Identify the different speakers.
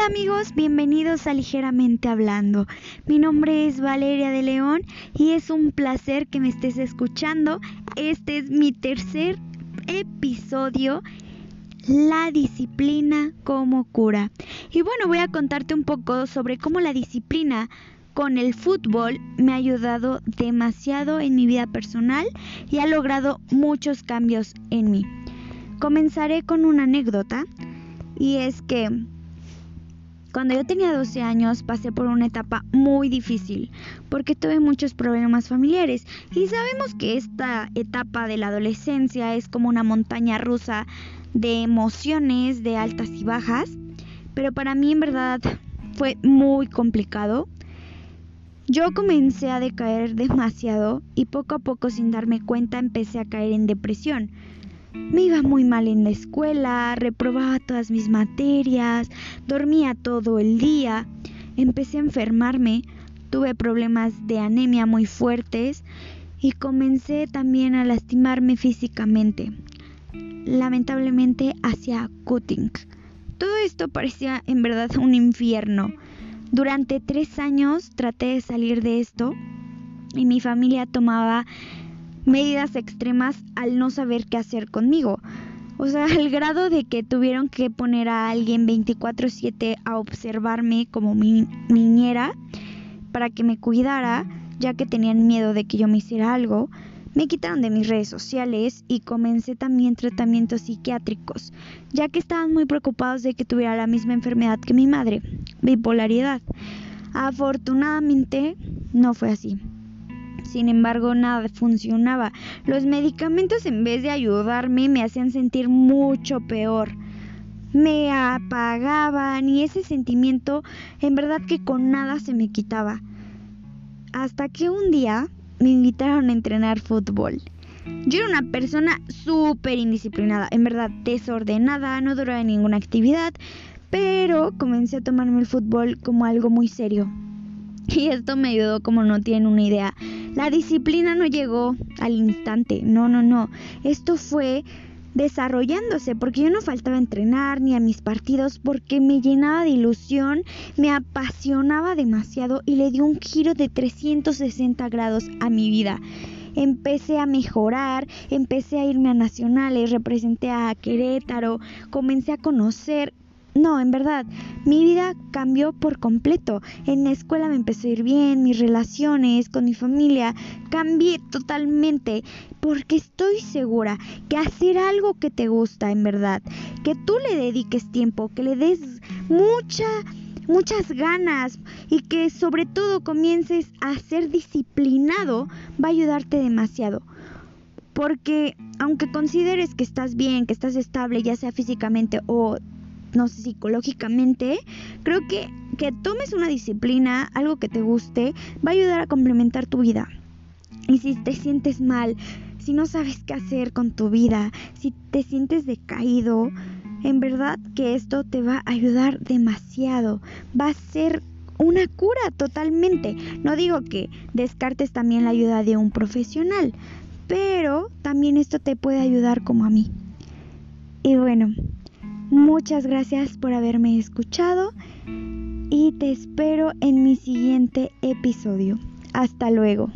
Speaker 1: Hola amigos, bienvenidos a Ligeramente Hablando. Mi nombre es Valeria de León y es un placer que me estés escuchando. Este es mi tercer episodio, La disciplina como cura. Y bueno, voy a contarte un poco sobre cómo la disciplina con el fútbol me ha ayudado demasiado en mi vida personal y ha logrado muchos cambios en mí. Comenzaré con una anécdota y es que cuando yo tenía 12 años pasé por una etapa muy difícil porque tuve muchos problemas familiares y sabemos que esta etapa de la adolescencia es como una montaña rusa de emociones, de altas y bajas, pero para mí en verdad fue muy complicado. Yo comencé a decaer demasiado y poco a poco sin darme cuenta empecé a caer en depresión. Me iba muy mal en la escuela, reprobaba todas mis materias, dormía todo el día, empecé a enfermarme, tuve problemas de anemia muy fuertes y comencé también a lastimarme físicamente. Lamentablemente hacía cutting. Todo esto parecía en verdad un infierno. Durante tres años traté de salir de esto y mi familia tomaba medidas extremas al no saber qué hacer conmigo. O sea, al grado de que tuvieron que poner a alguien 24/7 a observarme como mi niñera para que me cuidara, ya que tenían miedo de que yo me hiciera algo. Me quitaron de mis redes sociales y comencé también tratamientos psiquiátricos, ya que estaban muy preocupados de que tuviera la misma enfermedad que mi madre, bipolaridad. Afortunadamente no fue así. Sin embargo, nada funcionaba. Los medicamentos en vez de ayudarme me hacían sentir mucho peor. Me apagaban y ese sentimiento en verdad que con nada se me quitaba. Hasta que un día me invitaron a entrenar fútbol. Yo era una persona súper indisciplinada, en verdad desordenada, no duraba ninguna actividad, pero comencé a tomarme el fútbol como algo muy serio. Y esto me ayudó como no tienen una idea. La disciplina no llegó al instante, no, no, no. Esto fue desarrollándose, porque yo no faltaba entrenar ni a mis partidos, porque me llenaba de ilusión, me apasionaba demasiado y le dio un giro de 360 grados a mi vida. Empecé a mejorar, empecé a irme a nacionales, representé a Querétaro, comencé a conocer no, en verdad, mi vida cambió por completo. En la escuela me empezó a ir bien, mis relaciones con mi familia, cambié totalmente, porque estoy segura que hacer algo que te gusta, en verdad, que tú le dediques tiempo, que le des mucha muchas ganas y que sobre todo comiences a ser disciplinado va a ayudarte demasiado. Porque aunque consideres que estás bien, que estás estable, ya sea físicamente o no sé, psicológicamente, creo que que tomes una disciplina, algo que te guste, va a ayudar a complementar tu vida. Y si te sientes mal, si no sabes qué hacer con tu vida, si te sientes decaído, en verdad que esto te va a ayudar demasiado. Va a ser una cura totalmente. No digo que descartes también la ayuda de un profesional, pero también esto te puede ayudar como a mí. Y bueno, Muchas gracias por haberme escuchado y te espero en mi siguiente episodio. Hasta luego.